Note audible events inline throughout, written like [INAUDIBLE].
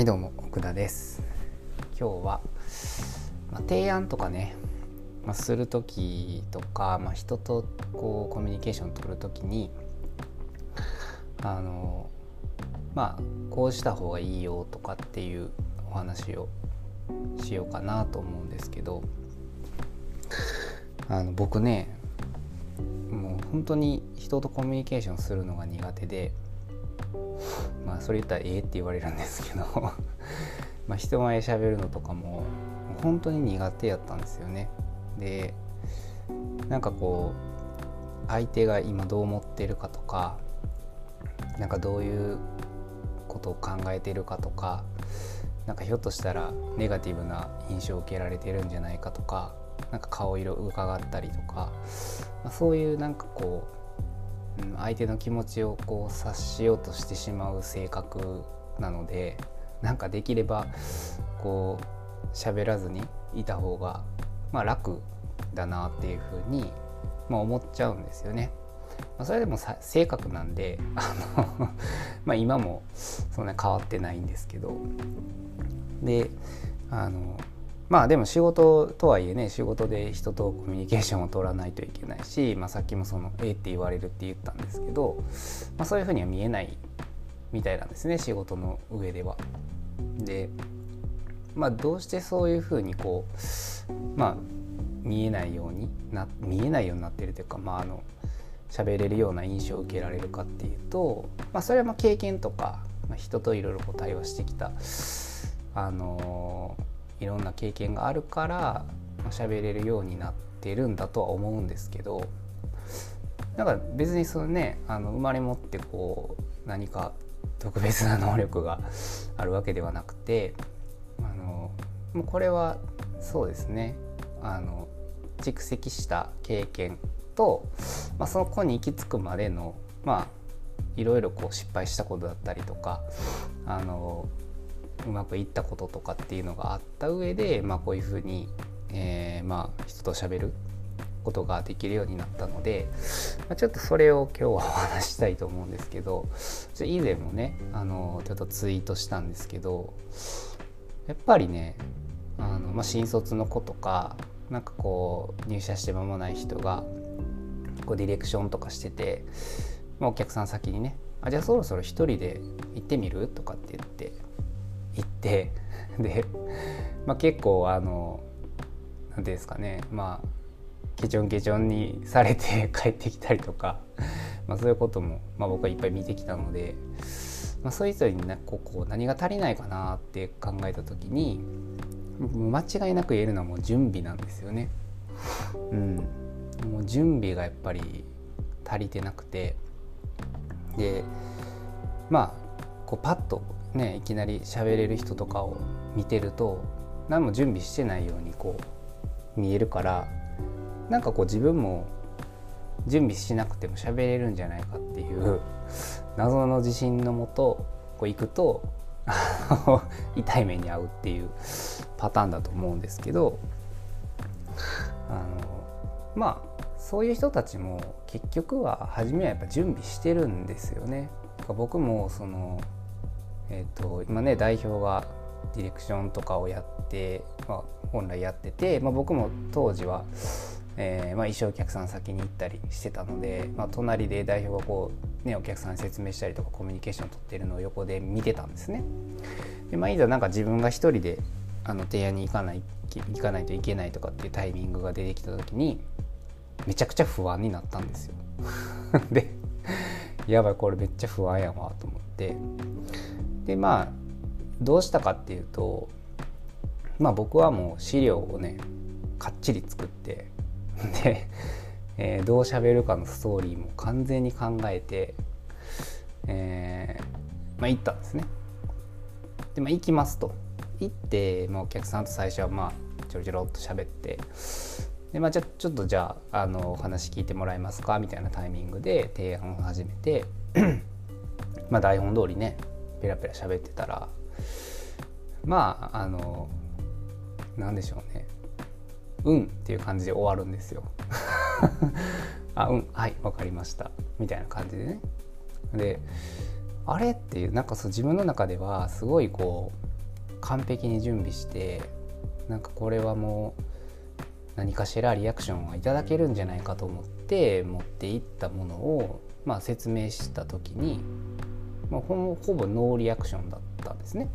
はいどうも奥田です。今日は、まあ、提案とかね、まあ、する時とか、まあ、人とこうコミュニケーション取る時にあのまあこうした方がいいよとかっていうお話をしようかなと思うんですけどあの僕ねもう本当に人とコミュニケーションするのが苦手でまあそれ言ったらええって言われるんですけど [LAUGHS] まあ人前しゃべるのとかも本当に苦手やったんですよね。でなんかこう相手が今どう思ってるかとかなんかどういうことを考えてるかとかなんかひょっとしたらネガティブな印象を受けられてるんじゃないかとかなんか顔色を伺ったりとか、まあ、そういうなんかこう相手の気持ちをこう察しようとしてしまう性格なのでなんかできればこう喋らずにいた方が、まあ、楽だなっていうふうに、まあ、思っちゃうんですよね。まあ、それでも性格なんであの [LAUGHS] ま今もそんな変わってないんですけどであのまあでも仕事とはいえね仕事で人とコミュニケーションを取らないといけないし、まあ、さっきもその「えって言われるって言ったんですけど、まあ、そういうふうには見えないみたいなんですね仕事の上では。でまあどうしてそういうふうにこうまあ見えないようにな見えないようになってるというかまああの喋れるような印象を受けられるかっていうと、まあ、それはま経験とか、まあ、人といろいろ対話してきたあのーいろんな経験があるから喋れるようになってるんだとは思うんですけどだから別にそのねあの生まれ持ってこう何か特別な能力があるわけではなくてあのもうこれはそうですねあの蓄積した経験と、まあ、その子に行き着くまでのまあいろいろこう失敗したことだったりとかあのうまくいったこととかっていうのがあった上で、まあ、こういうふうに、えー、まあ人と喋ることができるようになったので、まあ、ちょっとそれを今日はお話したいと思うんですけど以前もねあのちょっとツイートしたんですけどやっぱりねあの、まあ、新卒の子とかなんかこう入社して間もない人がこうディレクションとかしてて、まあ、お客さん先にねあじゃあそろそろ一人で行ってみる？とかって言って行って [LAUGHS] で、まあ、結構あの何ていうんですかねまあケチョンケチョンにされて [LAUGHS] 帰ってきたりとか、まあ、そういうことも、まあ、僕はいっぱい見てきたので、まあ、そういう人になここ何が足りないかなって考えた時に間違いなく言えるのはもう準備なんですよね。うん、もう準備がやっぱり足りてなくてでまあこうパッとねいきなり喋れる人とかを見てると何も準備してないようにこう見えるからなんかこう自分も準備しなくても喋れるんじゃないかっていう謎の自信のもとこう行くと [LAUGHS] 痛い目に遭うっていうパターンだと思うんですけどあのまあそういう人たちも結局は初めはやっぱ準備してるんですよね。僕もそのえーと、今ね代表がディレクションとかをやって、まあ、本来やってて、まあ、僕も当時は、えーまあ、一生お客さん先に行ったりしてたので、まあ、隣で代表がこう、ね、お客さんに説明したりとかコミュニケーションを取ってるのを横で見てたんですね。でまあ、いざなんか自分が一人であの提案に行かない行かないといけないとかっていうタイミングが出てきた時にめちゃくちゃ不安になったんですよ。[LAUGHS] でやばいこれめっちゃ不安やわと思ってでまあどうしたかっていうとまあ僕はもう資料をねかっちり作って [LAUGHS] で、えー、どう喋るかのストーリーも完全に考えて、えー、まあ行ったんですね。でまあ行きますと。行って、まあ、お客さんと最初はまあちょろちょろっと喋ってでまあ、じゃちょっとじゃああのお話聞いてもらえますか？みたいなタイミングで提案を始めて [CLEARS THROAT] まあ台本通りねペラペラ喋ってたらまああの何でしょうね。うんっていう感じで終わるんですよ。[LAUGHS] あうんはい分かりました。みたいな感じでね。であれっていうなんかそう自分の中ではすごいこう完璧に準備してなんかこれはもう何かしらリアクションはいただけるんじゃないかと思って持っていったものを、まあ、説明した時に、まあ、ほほぼノーリアクションだったんですね。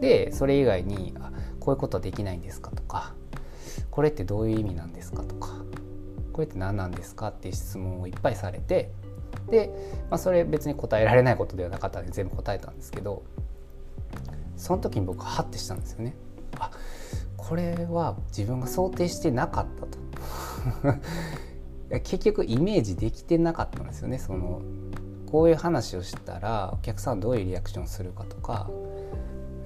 でそれ以外にあ「こういうことはできないんですか?」とか「これってどういう意味なんですか?」とか「これって何なんですか?」っていう質問をいっぱいされてで、まあ、それ別に答えられないことではなかったので全部答えたんですけどその時に僕はハッてしたんですよね。あこれは自分が想定してなかったと [LAUGHS] 結局イメージできてなかったんですよねそのこういう話をしたらお客さんはどういうリアクションするかとか、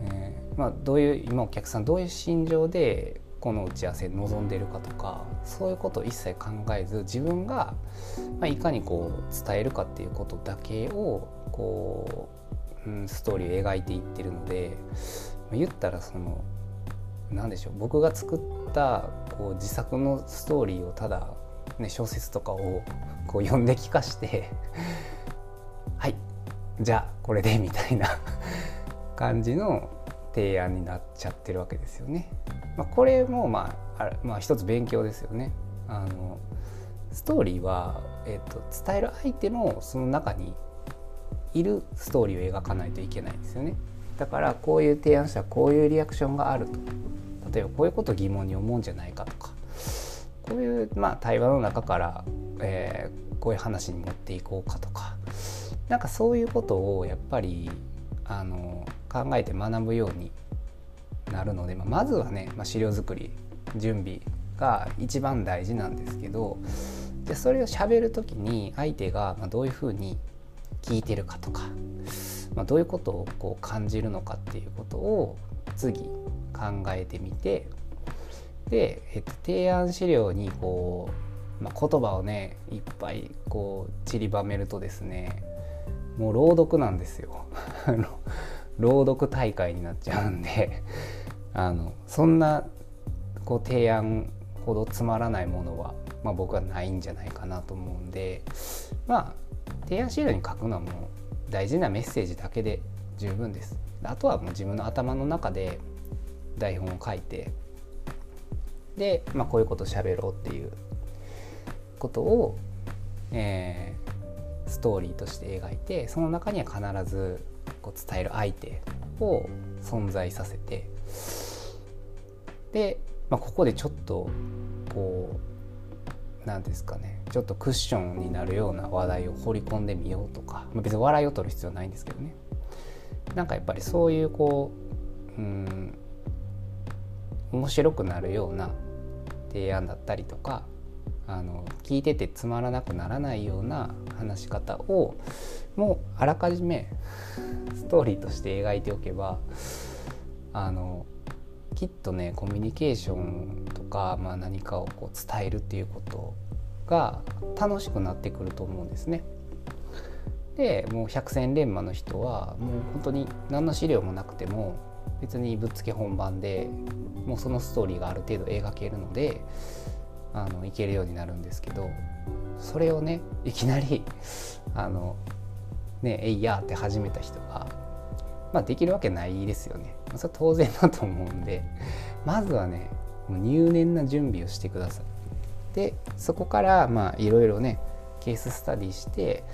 えー、まあ、どういう今お客さんどういう心情でこの打ち合わせに臨んでるかとかそういうことを一切考えず自分が、まあ、いかにこう伝えるかっていうことだけをこう、うん、ストーリーを描いていってるので、まあ、言ったらその何でしょう僕が作ったこう自作のストーリーをただ、ね、小説とかをこう読んで聞かしてじゃあこれでみたいな [LAUGHS] 感じの提案になっちゃってるわけですよね。まあ、これもまああまあ一つ勉強ですよね。あのストーリーは、えーと、と伝える相手もその中にいるストーリーを描かないといけないんですよね。だからこういう提案したらこういうリアクションがあると例えばこういうことを疑問に思うんじゃないかとかこういう、まあ、対話の中から、えー、こういう話に持っていこうかとかなんかそういうことをやっぱりあの考えて学ぶようになるので、まあ、まずはね、まあ、資料作り準備が一番大事なんですけどでそれをしゃべる時に相手がどういうふうに聞いてるかとか、まあ、どういうことをこう感じるのかっていうことを次考えてみてで、えっと、提案資料にこう、まあ、言葉をねいっぱいこう散りばめるとですねもう朗読なんですよ [LAUGHS] 朗読大会になっちゃうんで [LAUGHS] あのそんなこう提案ほどつまらないものは、まあ、僕はないんじゃないかなと思うんでまあ提案資料に書くのはもう大事なメッセージだけで十分です。あとはもう自分の頭の中で台本を書いてで、まあ、こういうこと喋ろうっていうことを、えー、ストーリーとして描いてその中には必ずこう伝える相手を存在させてで、まあ、ここでちょっとこう何ですかねちょっとクッションになるような話題を放り込んでみようとか、まあ、別に笑いを取る必要はないんですけどね。なんかやっぱりそういうこううん面白くなるような提案だったりとかあの聞いててつまらなくならないような話し方をもうあらかじめストーリーとして描いておけばあのきっとねコミュニケーションとか、まあ、何かをこう伝えるっていうことが楽しくなってくると思うんですね。でもう百戦錬磨の人はもう本当に何の資料もなくても別にぶっつけ本番でもうそのストーリーがある程度描けるのであのいけるようになるんですけどそれをねいきなり [LAUGHS] あのねえいやって始めた人が、まあ、できるわけないですよね。それは当然だと思うんでまずはね入念な準備をしてください。でそこからまあいろいろねケーススタディして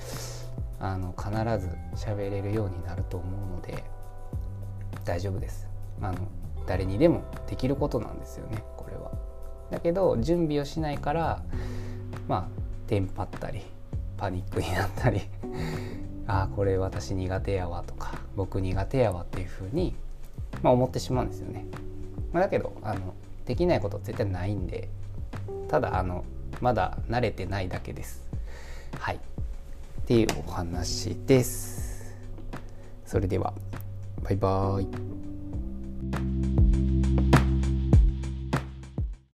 あの必ず喋れるようになると思うので大丈夫です。あの誰にでもできることなんですよねこれは。だけど準備をしないからまあテンパったりパニックになったり [LAUGHS] ああこれ私苦手やわとか僕苦手やわっていうふうに、まあ、思ってしまうんですよね。まあ、だけどあのできないこと絶対ないんでただあのまだ慣れてないだけです。はいっていうお話です。それではバイバーイ。